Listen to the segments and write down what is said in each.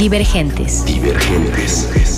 Divergentes. Divergentes.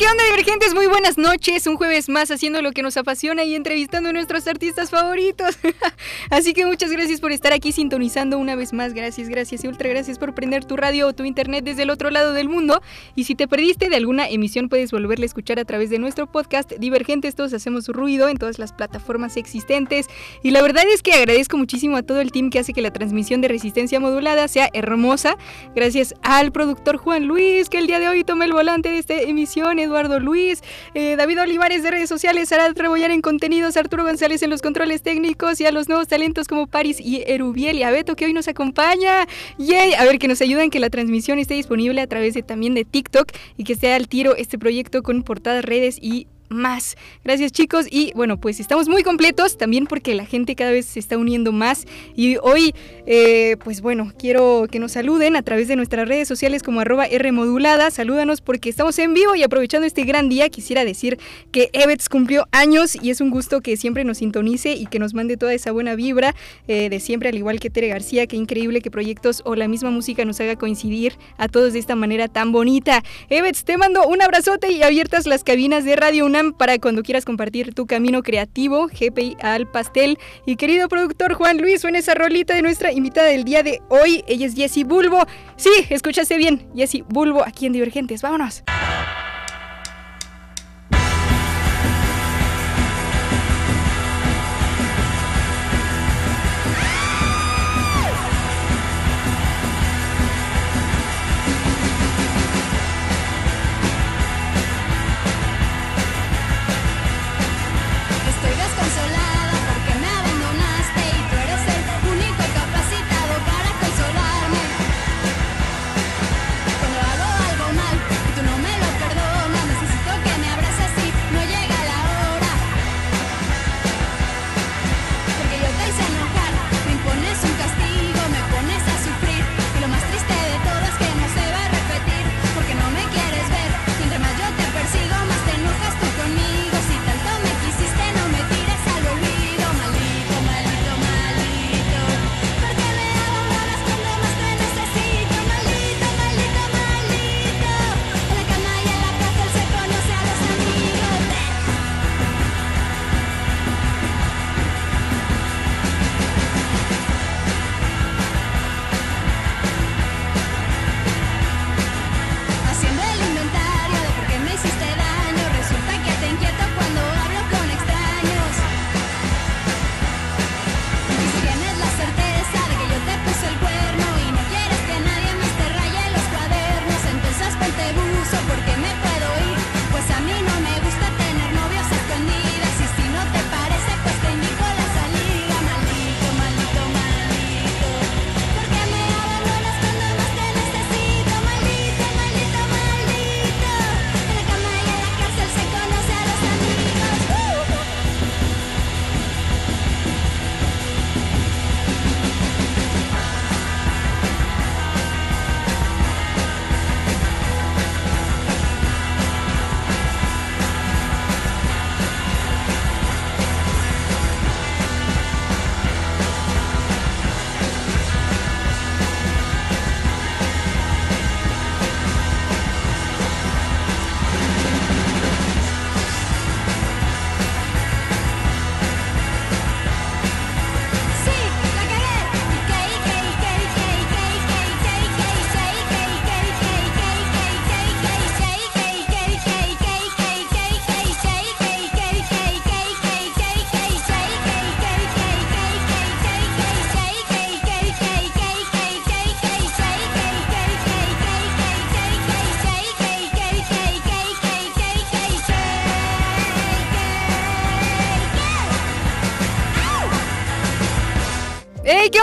¿Qué onda, divergentes? Muy buenas noches. Un jueves más haciendo lo que nos apasiona y entrevistando a nuestros artistas favoritos. Así que muchas gracias por estar aquí sintonizando una vez más. Gracias, gracias y ultra gracias por prender tu radio o tu internet desde el otro lado del mundo. Y si te perdiste de alguna emisión, puedes volverla a escuchar a través de nuestro podcast Divergentes. Todos hacemos ruido en todas las plataformas existentes. Y la verdad es que agradezco muchísimo a todo el team que hace que la transmisión de resistencia modulada sea hermosa. Gracias al productor Juan Luis, que el día de hoy toma el volante de esta emisión. Eduardo Luis, eh, David Olivares de redes sociales, Sara Rebollar en contenidos, Arturo González en los controles técnicos y a los nuevos talentos como Paris y Erubiel y a Beto que hoy nos acompaña. Yay, a ver que nos ayuden que la transmisión esté disponible a través de también de TikTok y que esté al tiro este proyecto con portadas, redes y más. Gracias chicos. Y bueno pues estamos muy completos también porque la gente cada vez se está uniendo más. Y hoy eh, pues bueno quiero que nos saluden a través de nuestras redes sociales como arroba Rmodulada, salúdanos porque estamos en vivo y aprovechando este gran día quisiera decir que Evets cumplió años y es un gusto que siempre nos sintonice y que nos mande toda esa buena vibra eh, de siempre al igual que Tere García, qué increíble que proyectos o la misma música nos haga coincidir a todos de esta manera tan bonita. Evets te mando un abrazote y abiertas las cabinas de Radio UNAM para cuando quieras compartir tu camino creativo, GPI al pastel. Y querido productor Juan Luis, suena esa rolita de nuestra invitada del día de hoy. Ella es Jessie Bulbo. Sí, escuchaste bien, Jessie Bulbo aquí en Divergentes. Vámonos.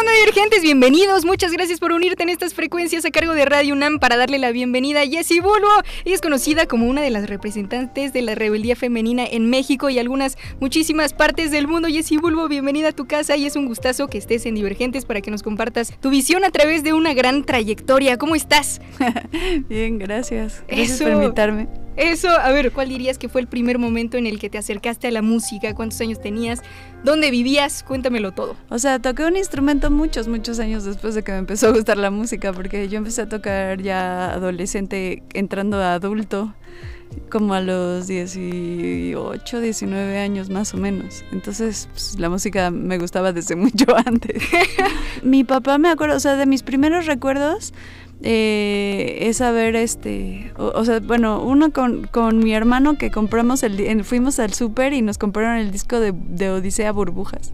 Onda divergentes? Bienvenidos, muchas gracias por unirte en estas frecuencias a cargo de Radio UNAM para darle la bienvenida a Jessie Bulbo. Ella es conocida como una de las representantes de la rebeldía femenina en México y algunas muchísimas partes del mundo. Jessie Bulbo, bienvenida a tu casa y es un gustazo que estés en Divergentes para que nos compartas tu visión a través de una gran trayectoria. ¿Cómo estás? Bien, gracias. Gracias Eso. por invitarme. Eso, a ver, ¿cuál dirías que fue el primer momento en el que te acercaste a la música? ¿Cuántos años tenías? ¿Dónde vivías? Cuéntamelo todo. O sea, toqué un instrumento muchos, muchos años después de que me empezó a gustar la música, porque yo empecé a tocar ya adolescente, entrando a adulto, como a los 18, 19 años más o menos. Entonces, pues, la música me gustaba desde mucho antes. Mi papá me acuerdo, o sea, de mis primeros recuerdos eh, es saber este, o, o sea, bueno, uno con, con mi hermano que compramos el, en- fuimos al súper y nos compraron el disco de, de Odisea Burbujas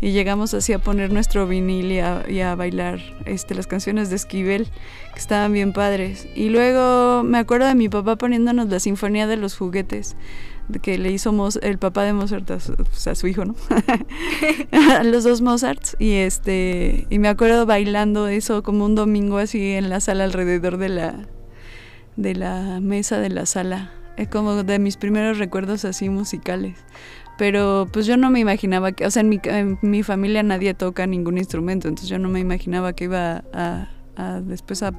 y llegamos así a poner nuestro vinil y a, a bailar este, las canciones de Esquivel que estaban bien padres. Y luego me acuerdo de mi papá poniéndonos la sinfonía de los juguetes que le hizo el papá de Mozart a su, a su hijo, ¿no? a los dos Mozarts y este y me acuerdo bailando eso como un domingo así en la sala alrededor de la de la mesa de la sala. Es como de mis primeros recuerdos así musicales. Pero pues yo no me imaginaba que, o sea, en mi, en mi familia nadie toca ningún instrumento, entonces yo no me imaginaba que iba a, a después a,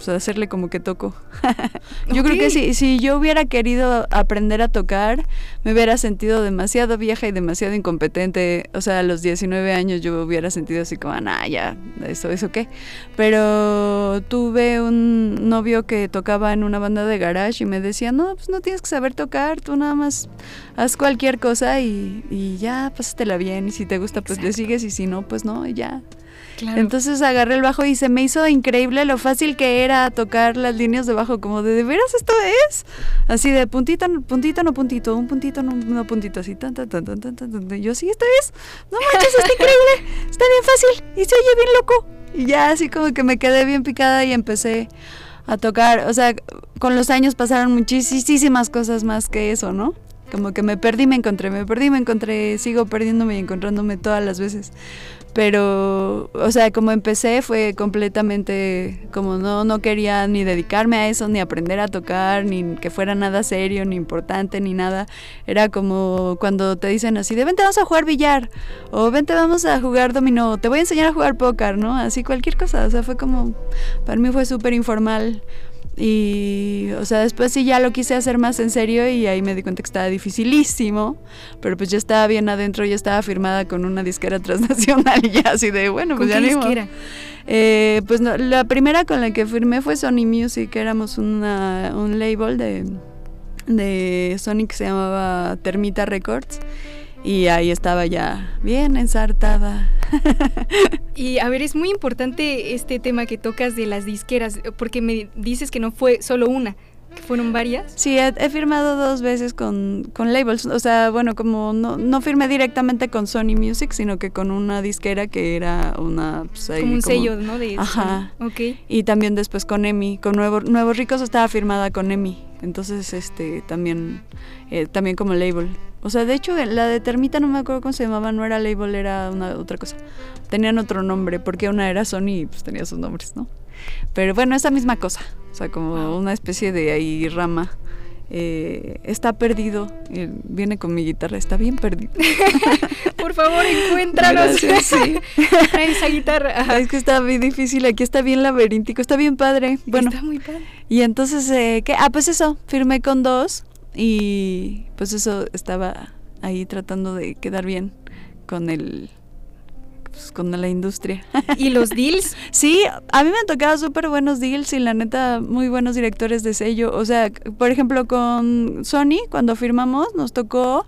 pues, hacerle como que toco. yo creo que si, si yo hubiera querido aprender a tocar, me hubiera sentido demasiado vieja y demasiado incompetente. O sea, a los 19 años yo hubiera sentido así como, nah, ya, eso, eso qué. Pero tuve un novio que tocaba en una banda de garage y me decía, no, pues no tienes que saber tocar, tú nada más haz cualquier cosa y, y ya, pásatela bien. Y si te gusta, pues le sigues y si no, pues no, y ya. Entonces agarré el bajo y se me hizo increíble lo fácil que era tocar las líneas de bajo, como de, ¿de veras esto es? Así de puntito, puntito, no puntito, un puntito, no, puntito, así, tan, tan, tan, tan, tan, tan, yo, sí, esto es, no manches, está increíble, está bien fácil y se oye bien loco. Y ya así como que me quedé bien picada y empecé a tocar, o sea, con los años pasaron muchísimas cosas más que eso, ¿no? Como que me perdí, me encontré, me perdí, me encontré, sigo perdiéndome y encontrándome todas las veces. Pero, o sea, como empecé fue completamente como no, no quería ni dedicarme a eso, ni aprender a tocar, ni que fuera nada serio, ni importante, ni nada. Era como cuando te dicen así, de vente vamos a jugar billar, o vente vamos a jugar dominó, te voy a enseñar a jugar póker, ¿no? Así cualquier cosa, o sea, fue como, para mí fue súper informal. Y, o sea, después sí ya lo quise hacer más en serio y ahí me di cuenta que estaba dificilísimo, pero pues ya estaba bien adentro, ya estaba firmada con una disquera transnacional y ya así de, bueno, ¿Con pues qué ya modo. disquera? Eh, pues no, la primera con la que firmé fue Sony Music, éramos una, un label de, de Sony que se llamaba Termita Records y ahí estaba ya bien ensartada. Y a ver, es muy importante este tema que tocas de las disqueras, porque me dices que no fue solo una, que fueron varias. Sí, he, he firmado dos veces con, con labels, o sea, bueno, como no, no firmé directamente con Sony Music, sino que con una disquera que era una... pues, ahí como un sello, ¿no? De Ajá. Ok. Y también después con EMI, con Nuevo, Nuevos Ricos estaba firmada con EMI, entonces este también, eh, también como label. O sea, de hecho la de Termita no me acuerdo cómo se llamaba, no era label, era una otra cosa. Tenían otro nombre, porque una era Sony y pues tenía sus nombres, ¿no? Pero bueno, esa misma cosa, o sea, como una especie de ahí rama. Eh, está perdido, eh, viene con mi guitarra, está bien perdido. Por favor, encuéntranos. Gracias, sí. Esa guitarra. Es que está bien difícil, aquí está bien laberíntico, está bien padre. Bueno, Está muy padre. Y entonces, eh, ¿qué? Ah, pues eso, firmé con dos y pues eso estaba ahí tratando de quedar bien con el... pues, con la industria. ¿Y los deals? sí, a mí me han tocado súper buenos deals y la neta muy buenos directores de sello. O sea, por ejemplo con Sony, cuando firmamos, nos tocó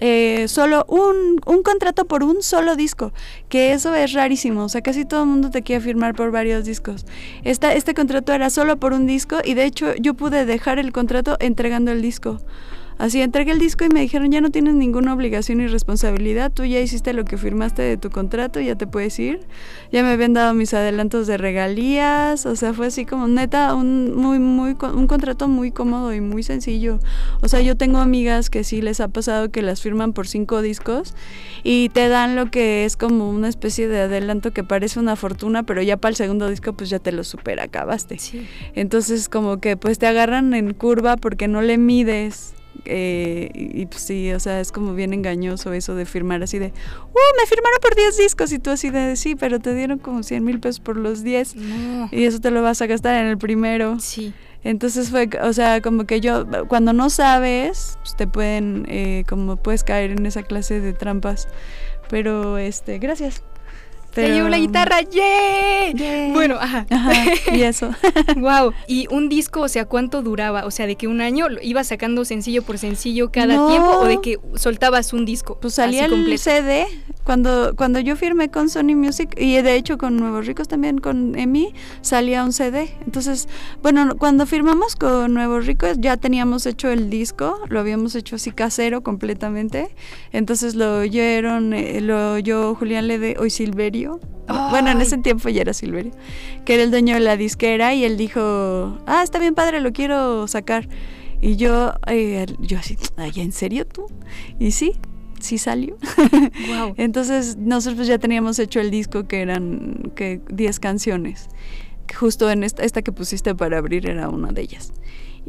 eh, solo un, un contrato por un solo disco, que eso es rarísimo, o sea, casi todo el mundo te quiere firmar por varios discos. Esta, este contrato era solo por un disco y de hecho yo pude dejar el contrato entregando el disco. Así entregué el disco y me dijeron, ya no tienes ninguna obligación y responsabilidad, tú ya hiciste lo que firmaste de tu contrato, ya te puedes ir. Ya me habían dado mis adelantos de regalías, o sea, fue así como neta, un, muy, muy, un contrato muy cómodo y muy sencillo. O sea, yo tengo amigas que sí les ha pasado que las firman por cinco discos y te dan lo que es como una especie de adelanto que parece una fortuna, pero ya para el segundo disco pues ya te lo supera, acabaste. Sí. Entonces como que pues te agarran en curva porque no le mides. Eh, y, y, pues sí, o sea, es como bien engañoso eso de firmar así de, ¡uh! Me firmaron por 10 discos y tú así de, sí, pero te dieron como 100 mil pesos por los 10 No. y eso te lo vas a gastar en el primero. Sí. Entonces fue, o sea, como que yo, cuando no sabes, pues te pueden, eh, como puedes caer en esa clase de trampas. Pero, este, gracias. Te llevo la guitarra, ¡yay! Yay. Bueno, ajá. Ajá, y eso. wow. Y un disco, o sea, ¿cuánto duraba? O sea, de que un año lo ibas sacando sencillo por sencillo cada No. tiempo o de que soltabas un disco. Pues salía así el? CD cuando, cuando yo firmé con Sony Music y de hecho con Nuevos Ricos también con Emi salía un CD. Entonces, bueno, cuando firmamos con Nuevos Ricos ya teníamos hecho el disco, lo habíamos hecho así casero completamente. Entonces lo oyeron, eh, lo oyó Julián Lede, hoy Silverio. Bueno, en ese tiempo ya era Silverio, que era el dueño de la disquera y él dijo, ah, está bien padre, lo quiero sacar. Y yo, eh, yo así, ay, ¿en serio tú? Y sí, sí salió. Wow. Entonces nosotros ya teníamos hecho el disco que eran que 10 canciones. Justo en esta, esta que pusiste para abrir era una de ellas.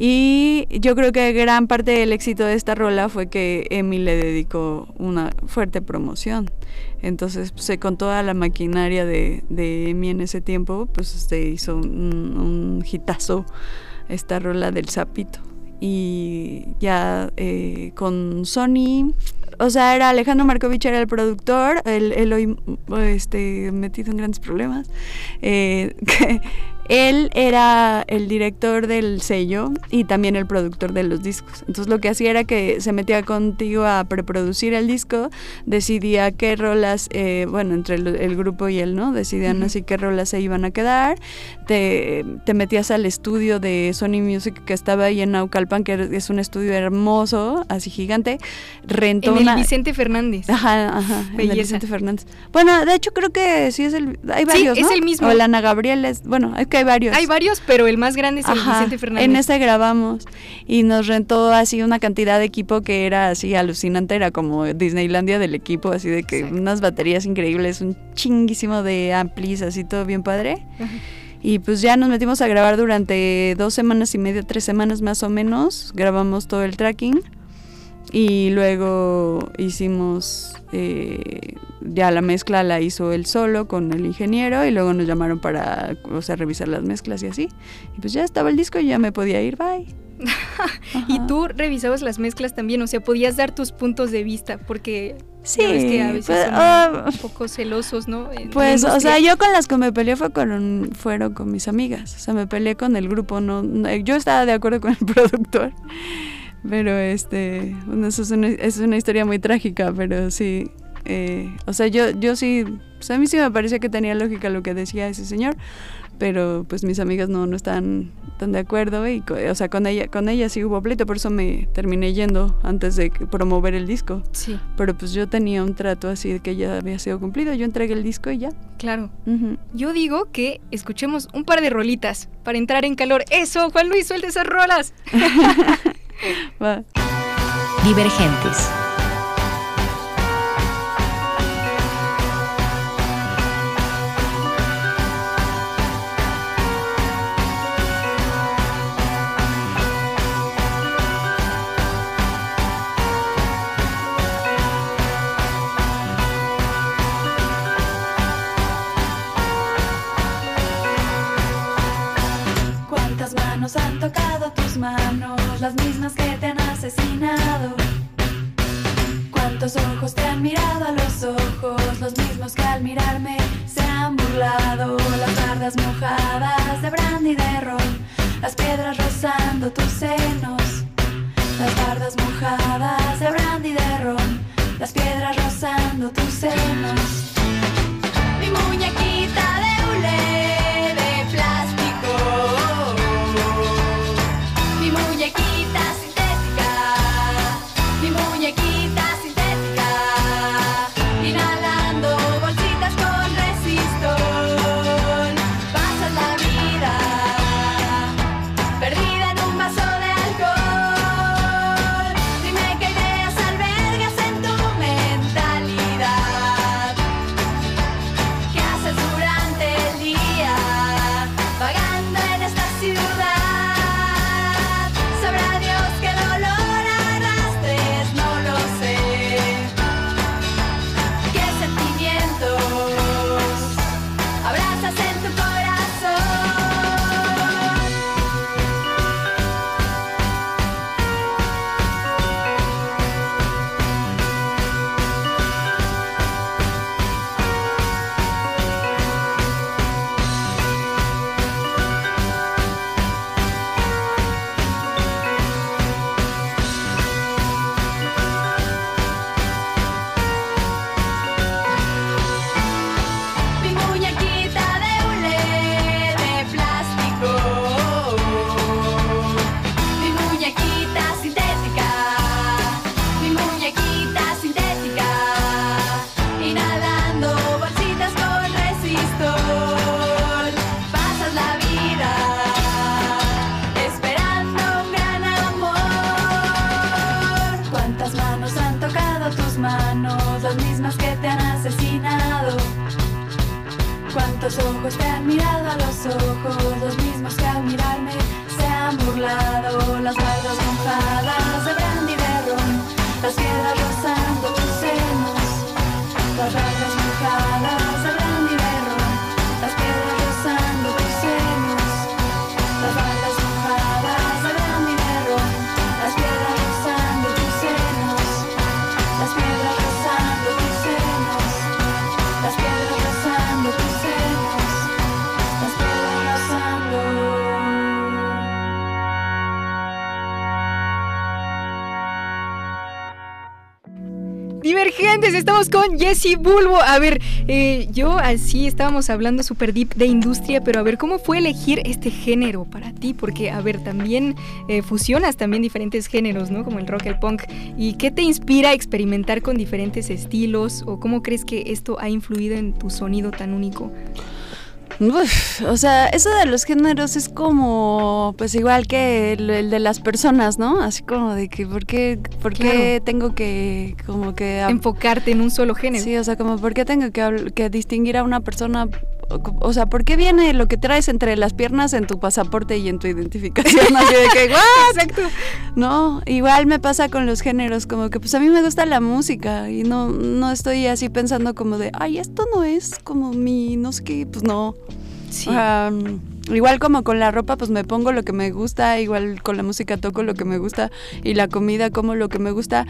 Y yo creo que gran parte del éxito de esta rola fue que Emi le dedicó una fuerte promoción. Entonces, pues, con toda la maquinaria de, de Emi en ese tiempo, pues se hizo un, un esta rola del sapito. Y ya eh, con Sony, o sea, era Alejandro Markovich era el productor, él, él hoy este, metido en grandes problemas. Eh, que él era el director del sello y también el productor de los discos. Entonces lo que hacía era que se metía contigo a preproducir el disco, decidía qué rolas, eh, bueno, entre el, el grupo y él, ¿no? Decidían así qué rolas se iban a quedar. Te, te metías al estudio de Sony Music que estaba ahí en Naucalpan, que es un estudio hermoso, así gigante. Rentó En el una... Vicente Fernández. Ajá, ajá, en el Belleza. Vicente Fernández. Bueno, de hecho creo que sí es el... Hay Sí, varios, es ¿no? el mismo. O Ana Gabriel es... Bueno, es que hay varios. Hay varios, pero el más grande es el Ajá, Vicente Fernández. En ese grabamos y nos rentó así una cantidad de equipo que era así alucinante, era como Disneylandia del equipo, así de que Exacto. unas baterías increíbles, un chinguísimo de amplis, así todo bien padre. Ajá. Y pues ya nos metimos a grabar durante dos semanas y media, tres semanas más o menos. Grabamos todo el tracking. Y luego hicimos, eh, ya la mezcla la hizo él solo con el ingeniero y luego nos llamaron para, o sea, revisar las mezclas y así. Y pues ya estaba el disco y ya me podía ir, bye. Y tú revisabas las mezclas también, o sea, podías dar tus puntos de vista, porque Sí, ya ves que a veces pues, son ah, un poco celosos, ¿no? En Pues, o sea, yo con las que me peleé fue con, fueron con mis amigas. O sea, me peleé con el grupo. No, no- yo estaba de acuerdo con el productor. Pero este, bueno, eso es una, es una historia muy trágica, pero sí. Eh, o sea, yo, yo sí, pues a mí sí me parecía que tenía lógica lo que decía ese señor, pero pues mis amigas no, no estaban tan de acuerdo y, o sea, con ella, con ella sí hubo pleito, por eso me terminé yendo antes de promover el disco. Sí, Pero pues yo tenía un trato así de que ya había sido cumplido, yo entregué el disco y ya. claro. Ujú. Yo digo que escuchemos un par de rolitas para entrar en calor. Eso, Juan Luis, suelte esas rolas. Va. Divergentes. Las mismas que te han asesinado. ¿Cuántos ojos te han mirado a los ojos? Los mismos que al mirarme se han burlado. Las bardas mojadas de brandy de ron. Las piedras rozando tus senos. Las bardas mojadas de brandy de ron. Las piedras rozando tus senos. Mi muñequita de hule ojos te han mirado a los ojos? Los mismos que al mirarme se han burlado. Las bardas mojadas de brandy de ron, las piedras rozando tus senos. Las Divergentes, estamos con Jesse Bulbo. A ver, eh, yo así estábamos hablando super deep de industria, pero a ver, ¿cómo fue elegir este género para ti? Porque, a ver, también eh, fusionas también diferentes géneros, ¿no? Como el rock, el punk. ¿Y qué te inspira a experimentar con diferentes estilos? ¿O cómo crees que esto ha influido en tu sonido tan único? Uf, o sea, eso de los géneros es como, pues igual que el, el de las personas, ¿no? Así como de que, ¿por qué, por qué Claro. tengo que, como que... Enfocarte en un solo género. Sí, o sea, como, ¿por qué tengo que, que distinguir a una persona? O, sea, ¿por qué viene lo que traes entre las piernas en tu pasaporte y en tu identificación? Así de que, ¿what? Exacto. No, igual me pasa con los géneros, como que pues a mí me gusta la música y no, no estoy así pensando como de, ay, esto no es como mi, no sé qué, pues no. Sí. Igual como con la ropa, pues me pongo lo que me gusta, igual con la música toco lo que me gusta y la comida como lo que me gusta.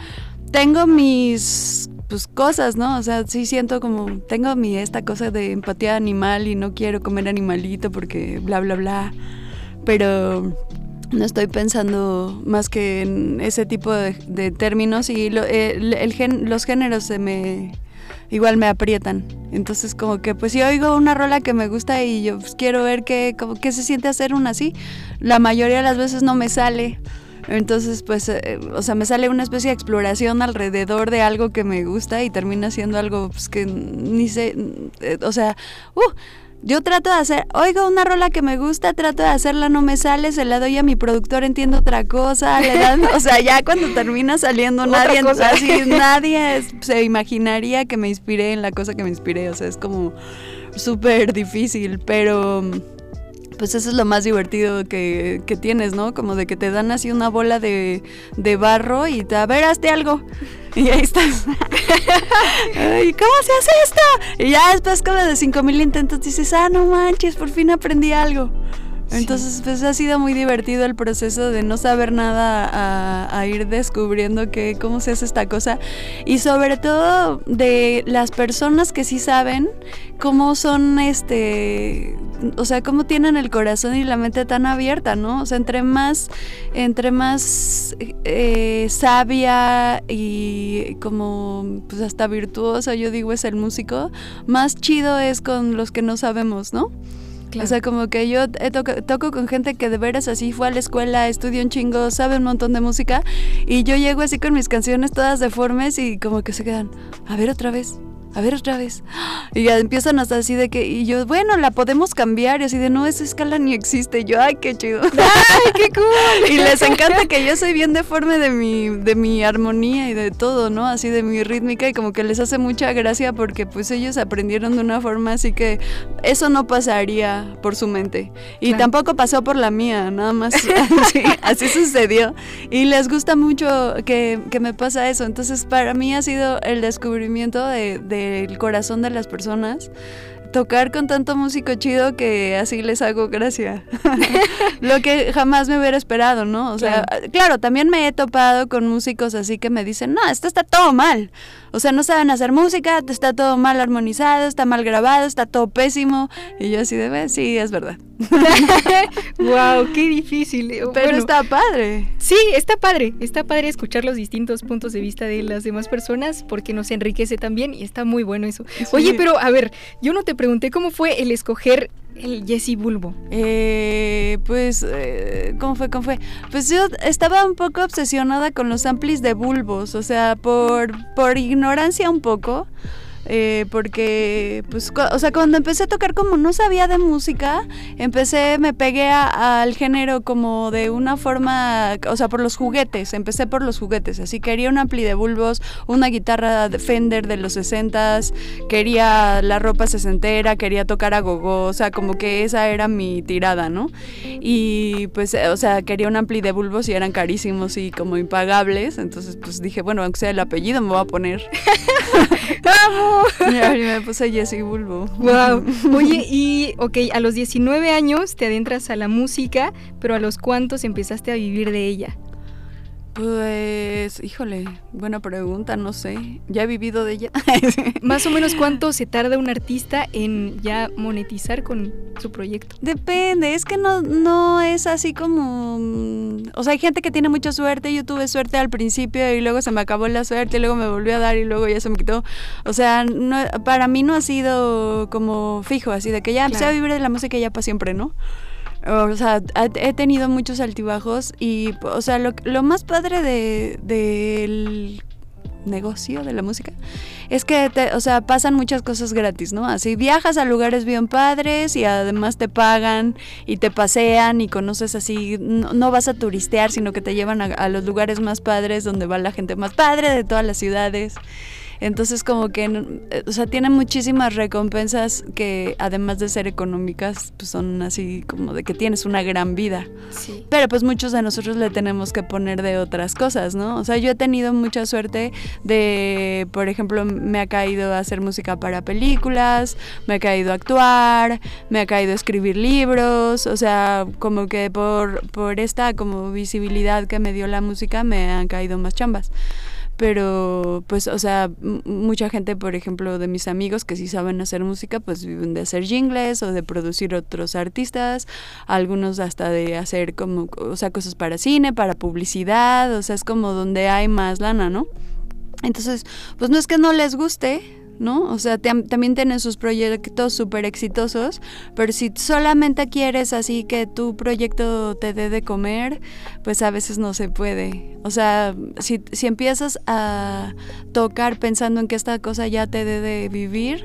Tengo mis pues cosas, ¿no? O sea, sí siento como tengo mi esta cosa de empatía animal y no quiero comer animalito porque bla bla bla. Pero no estoy pensando más que en ese tipo de, términos y lo- el- el gen- los géneros se me igual me aprietan. Entonces como que pues si oigo una rola que me gusta y yo pues, quiero ver qué, como, qué se siente hacer una así, la mayoría de las veces no me sale. Entonces pues, eh, o sea, me sale una especie de exploración alrededor de algo que me gusta y termina siendo algo pues, que ni sé, eh, o sea, uh, yo trato de hacer, oigo una rola que me gusta, trato de hacerla, no me sale, se la doy a mi productor, entiendo otra cosa, le dan, o sea, ya cuando termina saliendo nadie, así, nadie es- se imaginaría que me inspiré en la cosa que me inspiré, o sea, es como súper difícil, pero pues eso es lo más divertido que, que tienes, ¿no? Como de que te dan así una bola de, de barro y te, a ver, hazte algo. Y ahí estás. Ay, ¿cómo se hace esto? Y ya después como de 5000 intentos dices, ah, no manches, por fin aprendí algo. Entonces, pues ha sido muy divertido el proceso de no saber nada a, ir descubriendo que, cómo se hace esta cosa. Y sobre todo de las personas que sí saben cómo son, este, o sea, cómo tienen el corazón y la mente tan abierta, ¿no? O sea, entre más, entre más eh, sabia y como, pues hasta virtuosa, yo digo, es el músico, más chido es con los que no sabemos, ¿no? Claro. O sea, como que yo he toca- toco con gente que de veras así fue a la escuela, estudió un chingo, sabe un montón de música y yo llego así con mis canciones todas deformes y como que se quedan, a ver otra vez, a ver otra vez. Y ya empiezan hasta así de que, y yo, bueno, la podemos cambiar y así de, no, esa escala ni existe. Y yo, ay, qué chido. ¡Ay, qué cool! Y les encanta que yo soy bien deforme de mi, de mi armonía y de todo, ¿no? Así de mi rítmica y como que les hace mucha gracia porque pues ellos aprendieron de una forma así que eso no pasaría por su mente. Y Claro. tampoco pasó por la mía, nada más así, así sucedió. Y les gusta mucho que, que me pasa eso. Entonces para mí ha sido el descubrimiento de- del corazón de las personas. Tocar con tanto músico chido que así les hago gracia. Lo que jamás me hubiera esperado, ¿no? O sea, claro. también me he topado con músicos así que me dicen, no, esto está todo mal. O sea, no saben hacer música, está todo mal armonizado, está mal grabado, está todo pésimo. Y yo así de, "Ve, sí, es verdad. wow, qué difícil. Pero Bueno, está padre. Sí, está padre. Está padre escuchar los distintos puntos de vista de las demás personas porque nos enriquece también y está muy bueno eso. Oye, pero a ver, yo no te pregunté cómo fue el escoger el Jesse Bulbo. Eh, pues, eh, ¿cómo fue? ¿Cómo fue? Pues yo estaba un poco obsesionada con los amplis de bulbos, o sea, por, por ignorancia un poco. Eh, porque, pues, o sea, cuando empecé a tocar como no sabía de música, empecé, me pegué al género como de una forma, o sea, por los juguetes, empecé por los juguetes, así quería un ampli de bulbos, una guitarra de Fender de los 60s, quería la ropa sesentera, quería tocar a gogo, o sea, como que esa era mi tirada, ¿no? Y pues, eh, o sea, quería un ampli de bulbos y eran carísimos y como impagables, entonces pues dije, bueno, aunque sea el apellido me voy a poner. ¡Vamos! Y me puse Jessie Bulbo. Wow. Oye, y ok, a los 19 años te adentras a la música, pero a los cuántos empezaste a vivir de ella? Pues, híjole, buena pregunta, no sé. Ya he vivido de ella. Más o menos cuánto se tarda un artista en ya monetizar con su proyecto. Depende, es que no, no es así como... mm, O sea, hay gente que tiene mucha suerte, yo tuve suerte al principio y luego se me acabó la suerte y luego me volvió a dar y luego ya se me quitó. O sea, no- para mí no ha sido como fijo, así de que ya empecé a Claro. vivir de la música ya para siempre, ¿no? O sea, he tenido muchos altibajos y, o sea, lo, lo más padre de, del negocio de la música es que, te- o sea, pasan muchas cosas gratis, ¿no? Así viajas a lugares bien padres y además te pagan y te pasean y conoces así, no, no vas a turistear, sino que te llevan a, a los lugares más padres donde va la gente más padre de todas las ciudades. Entonces como que, eh, o sea, tienen muchísimas recompensas que además de ser económicas, pues son así como de que tienes una gran vida. Sí. Pero pues muchos de nosotros le tenemos que poner de otras cosas, ¿no? O sea, yo he tenido mucha suerte de, por ejemplo, me ha caído hacer música para películas, me ha caído actuar, me ha caído escribir libros, o sea, como que por, por esta como visibilidad que me dio la música me han caído más chambas pero pues o sea mucha gente por ejemplo de mis amigos que sí saben hacer música pues viven de hacer jingles o de producir otros artistas algunos hasta de hacer como o sea cosas para cine para publicidad o sea es como donde hay más lana no entonces pues no es que no les guste ¿no? O sea, tam- también tienen sus proyectos súper exitosos, pero si solamente quieres así que tu proyecto te dé de comer, pues a veces no se puede. O sea, si, si empiezas a tocar pensando en que esta cosa ya te dé de vivir,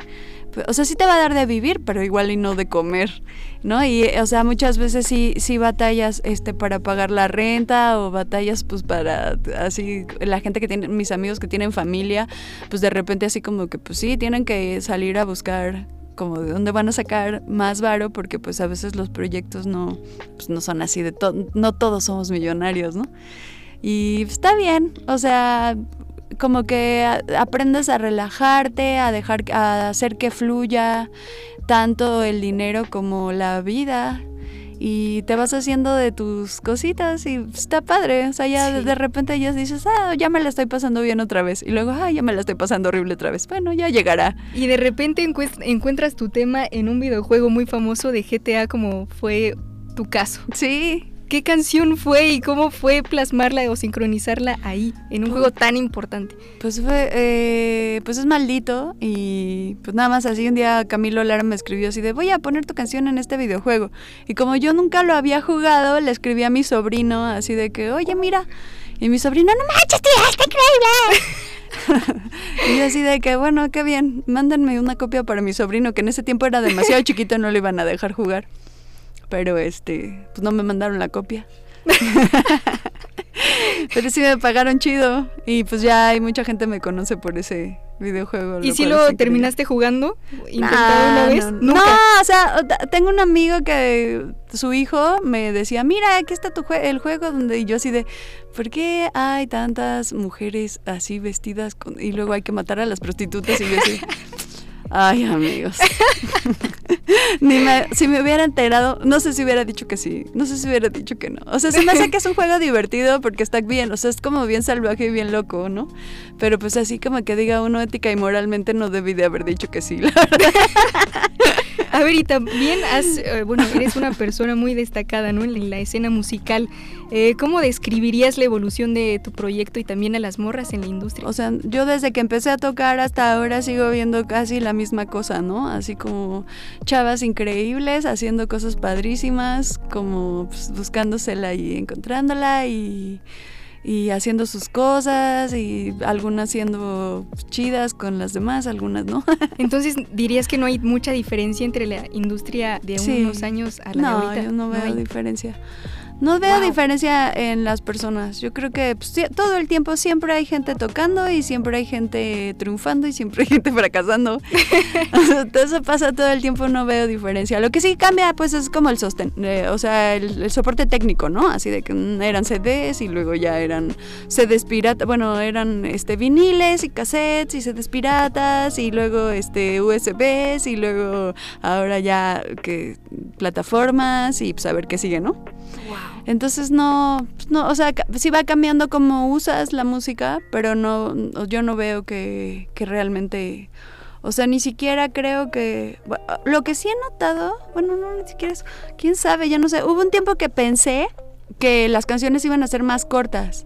o sea, sí te va a dar de vivir, pero igual y no de comer, ¿no? Y, o sea, muchas veces sí, sí batallas este, para pagar la renta o batallas pues para, así, la gente que tiene, mis amigos que tienen familia, pues de repente así como que, pues sí, tienen que salir a buscar como de dónde van a sacar más varo porque pues a veces los proyectos no, pues, no son así de todo, no todos somos millonarios, ¿no? Y está bien, o sea, como que a- aprendes a relajarte, a dejar, a hacer que fluya tanto el dinero como la vida. Y te vas haciendo de tus cositas y está padre. O sea, ya de- Sí. de repente ya dices, ah, ya me la estoy pasando bien otra vez. Y luego, ah, ya me la estoy pasando horrible otra vez. Bueno, ya llegará. Y de repente encuentras tu tema en un videojuego muy famoso de GTA como fue tu caso. Sí, ¿Qué canción fue y cómo fue plasmarla o sincronizarla ahí, en un juego tan importante? Pues fue, eh, pues es maldito y pues nada más así un día Camilo Lara me escribió así de voy a poner tu canción en este videojuego y como yo nunca lo había jugado le escribí a mi sobrino así de que oye mira y mi sobrino no manches tía está increíble y yo así de que bueno qué bien mándenme una copia para mi sobrino que en ese tiempo era demasiado chiquito no le iban a dejar jugar pero este pues no me mandaron la copia pero sí me pagaron chido y pues ya hay mucha gente me conoce por ese videojuego. ¿Y si lo increíble. terminaste jugando? ¿Intentado Nah, una vez? No. Nunca. No, o sea, tengo un amigo que su hijo me decía, mira, aquí está tu jue- el juego donde y yo así de, ¿por qué hay tantas mujeres así vestidas con- y luego hay que matar a las prostitutas? Y yo así, ay amigos. Ni me- si me hubiera enterado, no sé si hubiera dicho que sí, no sé si hubiera dicho que no. O sea, se me hace que es un juego divertido porque está bien, o sea, es como bien salvaje y bien loco, ¿no? Pero pues así como que diga uno ética y moralmente no debí de haber dicho que sí, la verdad. A ver, y también has, eh, bueno, eres una persona muy destacada, ¿no? En la escena musical. Eh, ¿Cómo describirías la evolución de tu proyecto y también a las morras en la industria? O sea, yo desde que empecé a tocar hasta ahora sigo viendo casi la misma cosa, ¿no? Así como chavas increíbles haciendo cosas padrísimas, como pues, buscándosela y encontrándola y, y haciendo sus cosas y algunas siendo chidas con las demás, algunas no. Entonces, ¿dirías que no hay mucha diferencia entre la industria de Sí. unos años a la no, de ahorita? yo no veo hay. diferencia. No veo Wow. diferencia en las personas. Yo creo que pues, todo el tiempo siempre hay gente tocando y siempre hay gente triunfando y siempre hay gente fracasando. Eso pasa todo el tiempo, no veo diferencia. Lo que sí cambia, pues es como el sostén, eh, o sea, el, el soporte técnico, ¿no? Así de que mm, eran CDs y luego ya eran CDs pirata, bueno, eran este viniles y cassettes y CDs piratas y luego este USBs y luego ahora ya que plataformas y pues a ver qué sigue, ¿no? Entonces no, pues, no, o sea, sí va cambiando como usas la música, pero no, yo no veo que, que realmente, o sea, ni siquiera creo que, lo que sí he notado, bueno, no, ni siquiera es, quién sabe, ya no sé, hubo un tiempo que pensé que las canciones iban a ser más cortas,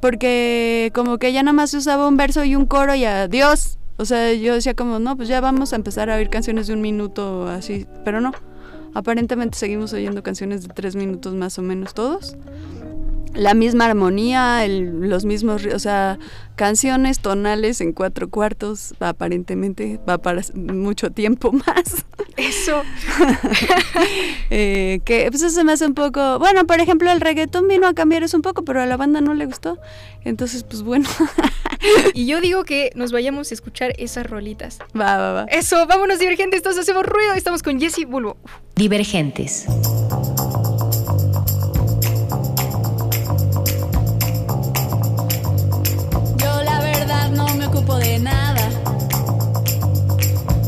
porque como que ya nada más se usaba un verso y un coro y adiós. O sea, yo decía como, no, pues ya vamos a empezar a oír canciones de un minuto así, pero no. Aparentemente seguimos oyendo canciones de tres minutos más o menos todos. La misma armonía, el- los mismos, o sea, canciones tonales en cuatro cuartos, aparentemente va para mucho tiempo más. Eso. Eh, que pues eso se me hace un poco, bueno, por ejemplo, el reggaetón vino a cambiar eso un poco, pero a la banda no le gustó. Entonces, pues bueno, Y yo digo que nos vayamos a escuchar esas rolitas. va, va, va. Eso, vámonos divergentes, todos hacemos ruido. Estamos con Jesse Bulbo. Divergentes. No me ocupo de nada.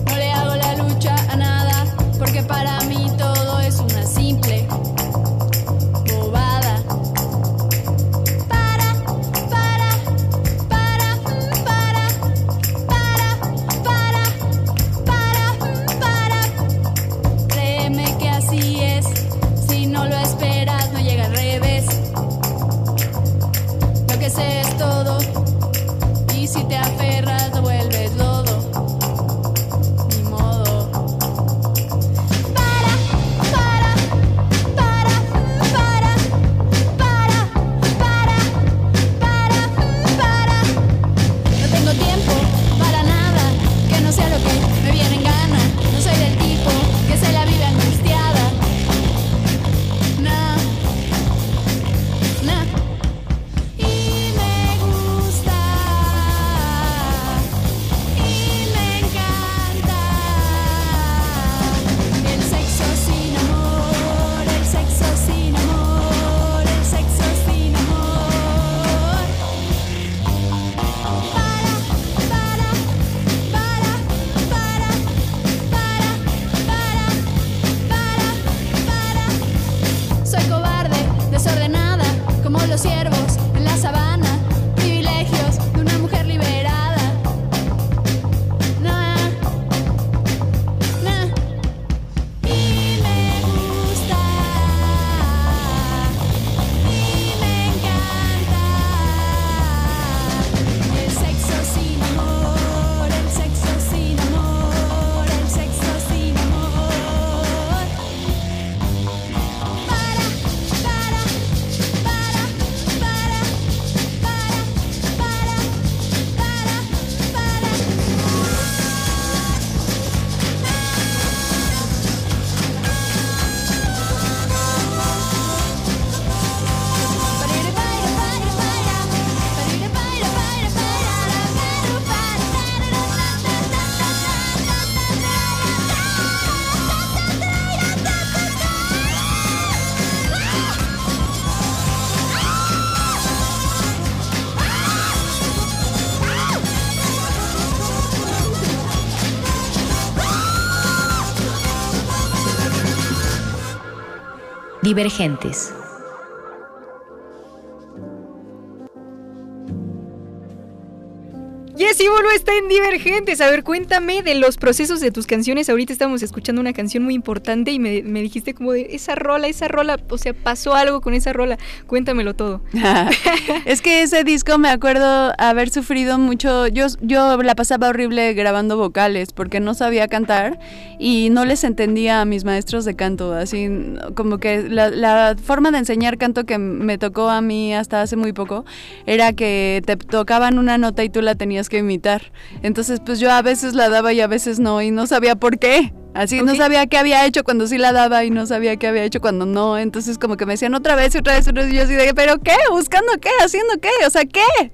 No le hago la lucha a nada, porque para mí como los ciervos Divergentes. Bulbo está en Divergentes. A ver, cuéntame de los procesos de tus canciones. Ahorita estamos escuchando una canción muy importante y me, me dijiste como de esa rola, esa rola, o sea, pasó algo con esa rola. Cuéntamelo todo. es que ese disco me acuerdo haber sufrido mucho. Yo, yo la pasaba horrible grabando vocales porque no sabía cantar y no les entendía a mis maestros de canto. Así como que la, la forma de enseñar canto que me tocó a mí hasta hace muy poco era que te tocaban una nota y tú la tenías que imitar. Entonces, pues yo a veces la daba y a veces no y no sabía por qué. Así no sabía qué había hecho cuando sí la daba y no sabía qué había hecho cuando no. Entonces como que me decían otra vez y otra vez, otra vez y yo así de, pero ¿qué? ¿Buscando qué? ¿Haciendo qué? O sea, ¿qué?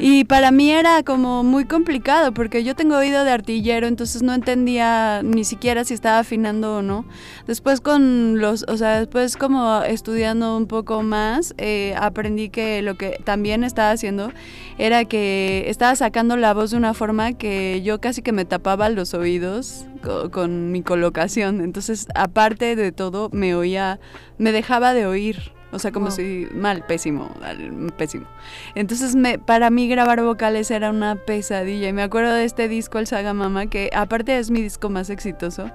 Y para mí era como muy complicado porque yo tengo oído de artillero, entonces no entendía ni siquiera si estaba afinando o no. Después con los, o sea, después como estudiando un poco más, eh, aprendí que lo que también estaba haciendo era que estaba sacando la voz de una forma que yo casi que me tapaba los oídos con, con mi colocación. Entonces, aparte de todo, me oía, me dejaba de oír. O sea, como si mal, pésimo, pésimo. Entonces, me, para mí grabar vocales era una pesadilla. Y me acuerdo de este disco, El Saga Mama, que aparte es mi disco más exitoso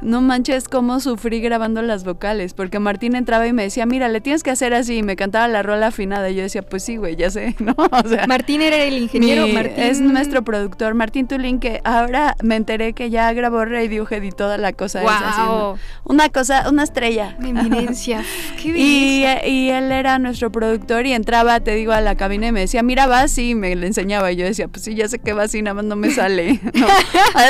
no manches cómo sufrí grabando las vocales, porque Martín entraba y me decía, mira, le tienes que hacer así, y me cantaba la rola afinada, y yo decía, pues sí, güey, ya sé, ¿no? O sea, Martín era el ingeniero, Martín... Es nuestro productor, Martín Tulín, que ahora me enteré que ya grabó Radiohead y toda la cosa wow. Una cosa, una estrella. Eminencia, qué y, y él era nuestro productor y entraba, te digo, a la cabina y me decía, mira, vas y me le enseñaba, y yo decía, pues sí, ya sé que vas y nada más no me sale, ¿no?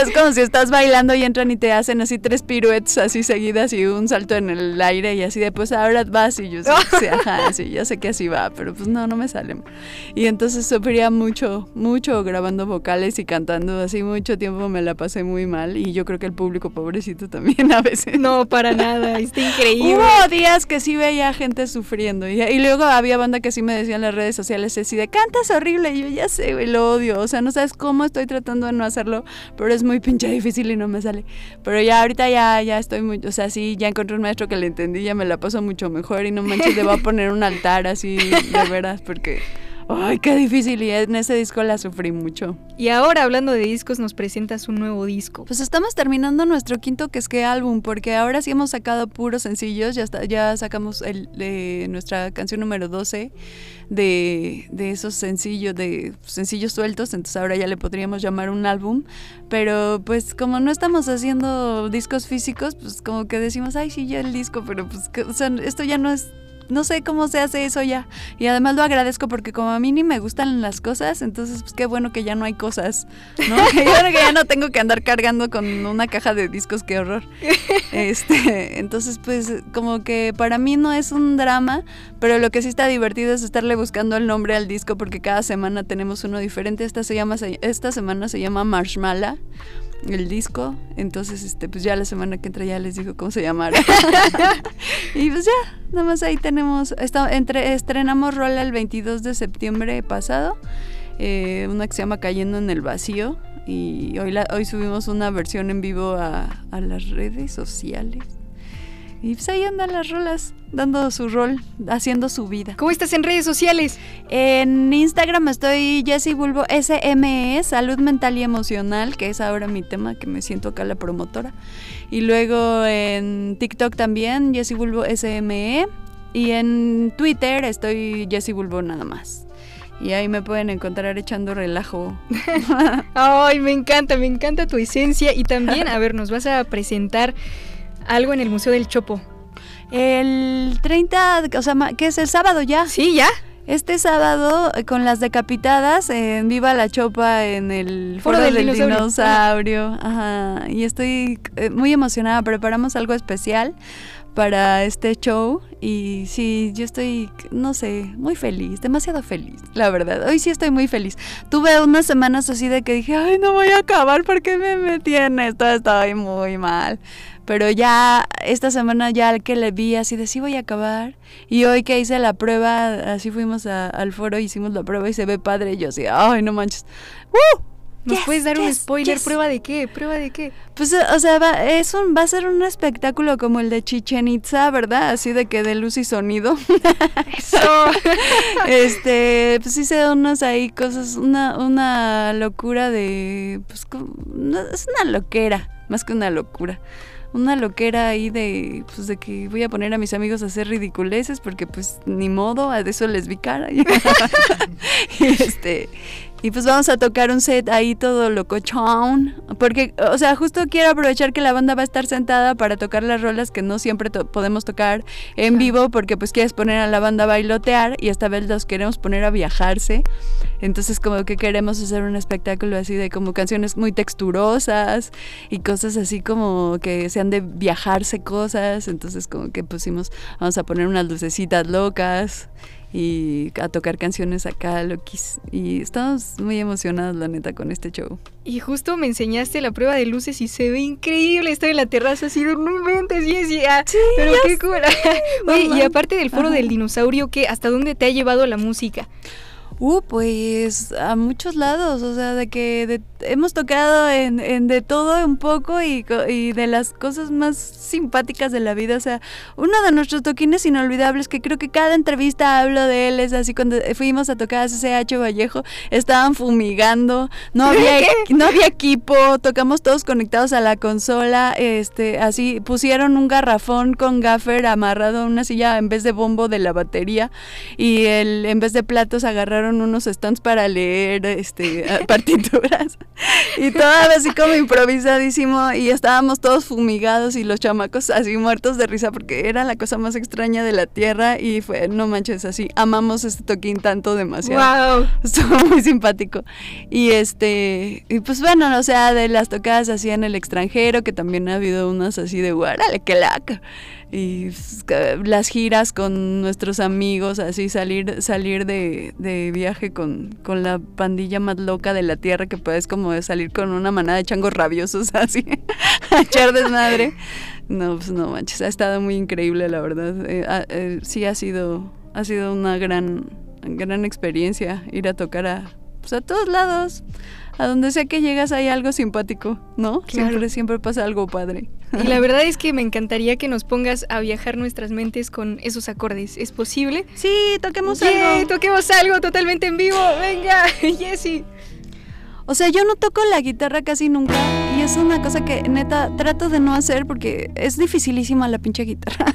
es como si estás bailando y entran y te hacen así tres piruetas así seguidas y un salto en el aire y así de pues ahora vas y yo sí, ajá, sí, ya sé que así va, pero pues no, no me salen. Y entonces sufría mucho, mucho grabando vocales y cantando, así mucho tiempo me la pasé muy mal y yo creo que el público pobrecito también a veces. No, para nada, está increíble. Hubo días que sí veía gente sufriendo. Y, luego había banda que sí me decía en las redes sociales así de cantas horrible y yo ya sé, güey, lo odio, o sea, no sabes cómo estoy tratando de no hacerlo, pero es muy pinche difícil y no me sale. Pero ya ahorita ya, ya estoy muy, o sea, sí, ya encontré un maestro que le entendí, ya me la paso mucho mejor y no manches, le voy a poner un altar así, de veras, porque Ay, qué difícil. Y en ese disco la sufrí mucho. Y ahora, hablando de discos, nos presentas un nuevo disco. Pues estamos terminando nuestro quinto que es que álbum, porque ahora sí hemos sacado puros sencillos. Ya, está, ya sacamos el, de nuestra canción número 12 de, de esos sencillos, de sencillos sueltos. Entonces ahora ya le podríamos llamar un álbum. Pero pues como no estamos haciendo discos físicos, pues como que decimos, ay, sí, ya el disco, pero pues o sea, esto ya no es no sé cómo se hace eso ya. Y además lo agradezco porque como a mí ni me gustan las cosas, entonces pues qué bueno que ya no hay cosas, ¿no? que ya no tengo que andar cargando con una caja de discos, qué horror. Este, entonces pues como que para mí no es un drama, pero lo que sí está divertido es estarle buscando el nombre al disco porque cada semana tenemos uno diferente. Esta se llama esta semana se llama Marshmallow el disco. Entonces, este, pues ya la semana que entra ya les digo cómo se llamará. y pues ya, nada más ahí tenemos. entre, estrenamos Rola el 22 de septiembre pasado. Eh, una que se llama Cayendo en el Vacío. Y hoy, la, hoy subimos una versión en vivo a, a las redes sociales. Y pues ahí andan las rolas, dando su rol, haciendo su vida. ¿Cómo estás en redes sociales? En Instagram estoy Jessie Bulbo SME, Salud Mental y Emocional, que es ahora mi tema, que me siento acá la promotora. Y luego en TikTok también, Jessie Bulbo SME. Y en Twitter estoy Jessie Bulbo nada más. Y ahí me pueden encontrar echando relajo. Ay, me encanta, me encanta tu esencia. Y también, a ver, nos vas a presentar algo en el Museo del Chopo. El 30, o sea, que es el sábado ya. Sí, ya. Este sábado, eh, con las decapitadas, en Viva la Chopa, en el Foro, del, dinosaurio. Ajá. Y estoy eh, muy emocionada. Preparamos algo especial para este show. Y sí, yo estoy, no sé, muy feliz, demasiado feliz, la verdad. Hoy sí estoy muy feliz. Tuve unas semanas así de que dije, ay, no voy a acabar porque me metí en esto, estoy muy mal. Pero ya esta semana ya que le vi así de sí voy a acabar. Y hoy que hice la prueba, así fuimos al foro, hicimos la prueba y se ve padre. Y yo así, ay, no manches. ¡Uh! ¿Nos Yes, puedes dar un spoiler? yes. ¿Prueba de qué? ¿Prueba de qué? Pues, o sea, va, es un, va a ser un espectáculo como el de Chichen Itza, ¿verdad? Así de que de luz y sonido. Eso. este, pues dan unas ahí cosas, una, una locura de, pues como- no, es una loquera, más que una locura. Una loquera ahí de, pues de que voy a poner a mis amigos a hacer ridiculeces porque pues ni modo, a eso les vi cara. y este, y pues vamos a tocar un set ahí todo locochón. Porque, o sea, justo quiero aprovechar que la banda va a estar sentada para tocar las rolas que no siempre to- podemos tocar en vivo. Porque pues quieres poner a la banda a bailotear y esta vez los queremos poner a viajarse. Entonces como que queremos hacer un espectáculo así de como canciones muy texturosas y cosas así como que sean de viajarse cosas. Entonces como que pusimos, vamos a poner unas lucecitas locas y a tocar canciones acá, loquis. Y estamos muy emocionados, la neta, con este show. Y justo me enseñaste la prueba de luces y se ve increíble. Estoy en la terraza así de no inventes, Jessie. Ah, pero qué cool. Oye, y aparte del foro Ajá. del dinosaurio, ¿qué? ¿Hasta dónde te ha llevado la música? Uh, pues a muchos lados, o sea, de que de- hemos tocado en, en de todo un poco y, y de las cosas más simpáticas de la vida, o sea, uno de nuestros toquines inolvidables que creo que cada entrevista hablo de él es así cuando fuimos a tocar a CCH Vallejo, estaban fumigando, no había, no había equipo, tocamos todos conectados a la consola, este, así pusieron un garrafón con gaffer amarrado a una silla en vez de bombo de la batería y el, en vez de platos agarraron unos stands para leer este, partituras y todo así como improvisadísimo y estábamos todos fumigados y los chamacos así muertos de risa porque era la cosa más extraña de la tierra y fue, no manches, así, amamos este toquín tanto demasiado. ¡Wow! Estuvo muy simpático. Y este, y pues bueno, o sea, de las tocadas así en el extranjero, que también ha habido unas así de guarale, que laca. Y pues, las giras con nuestros amigos, así salir, salir de, de viaje con, con la pandilla más loca de la tierra, que puedes como salir con una manada de changos rabiosos así, a echar desmadre. No, pues no manches, ha estado muy increíble, la verdad. Eh, eh, sí ha sido, ha sido una gran, gran experiencia ir a tocar a, pues a todos lados. A donde sea que llegas hay algo simpático, ¿no? Claro. Siempre, siempre pasa algo padre. Y la verdad es que me encantaría que nos pongas a viajar nuestras mentes con esos acordes. ¿Es posible? Sí, toquemos ¡Yay! algo. Toquemos algo totalmente en vivo. Venga, Jessie. O sea, yo no toco la guitarra casi nunca y es una cosa que neta trato de no hacer porque es dificilísima la pinche guitarra.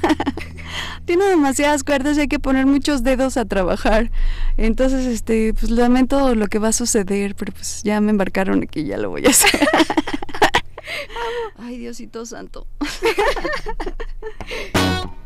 Tiene demasiadas cuerdas y hay que poner muchos dedos a trabajar. Entonces, este, pues lamento lo que va a suceder, pero pues ya me embarcaron aquí, ya lo voy a hacer. Ay, Diosito santo.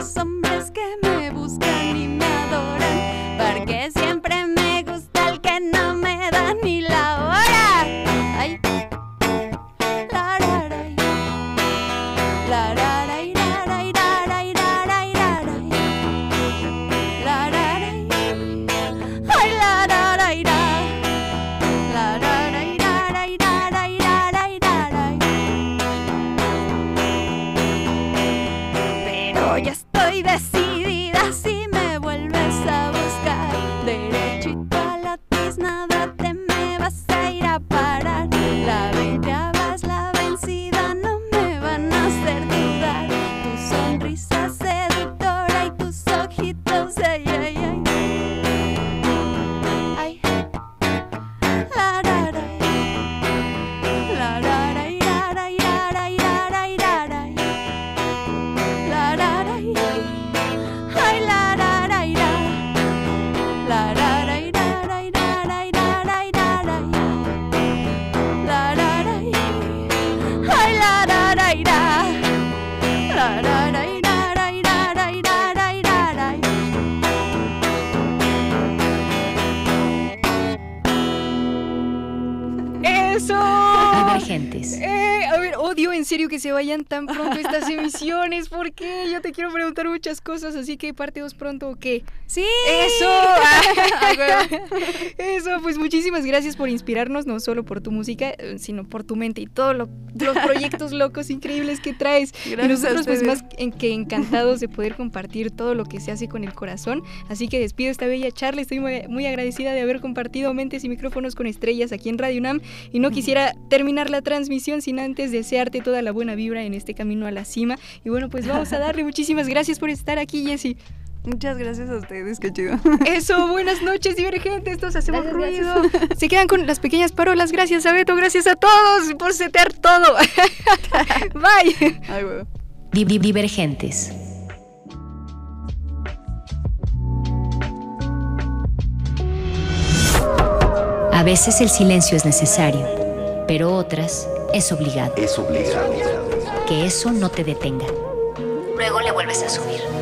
tantos hombres que me buscan Tschüss. Divergentes. Eh, a ver, odio en serio que se vayan tan pronto estas emisiones. ¿Por qué? Yo te quiero preguntar muchas cosas, así que parte dos pronto o qué. Sí. Eso. Eso, pues muchísimas gracias por inspirarnos, no solo por tu música, eh, sino por tu mente y todos los proyectos locos increíbles que traes. Gracias y nosotros pues más en que encantados de poder compartir todo lo que se hace con el corazón. Así que despido esta bella charla. Estoy muy, muy agradecida de haber compartido mentes y micrófonos con estrellas aquí en Radio UNAM y no quisiera terminar la transmisión sin antes desearte toda la buena vibra en este camino a la cima. Y bueno, pues vamos a darle muchísimas gracias por estar aquí, Jessie. Muchas gracias a ustedes, qué chido. Eso, buenas noches, divergentes. Todos hacemos ruido. Se quedan con las pequeñas parolas. Gracias a Beto, gracias a todos por setear todo. Bye. Ay, di- Divergentes. A veces el silencio es necesario, pero otras es obligado. Es obligado. Que eso no te detenga. Luego le vuelves a subir.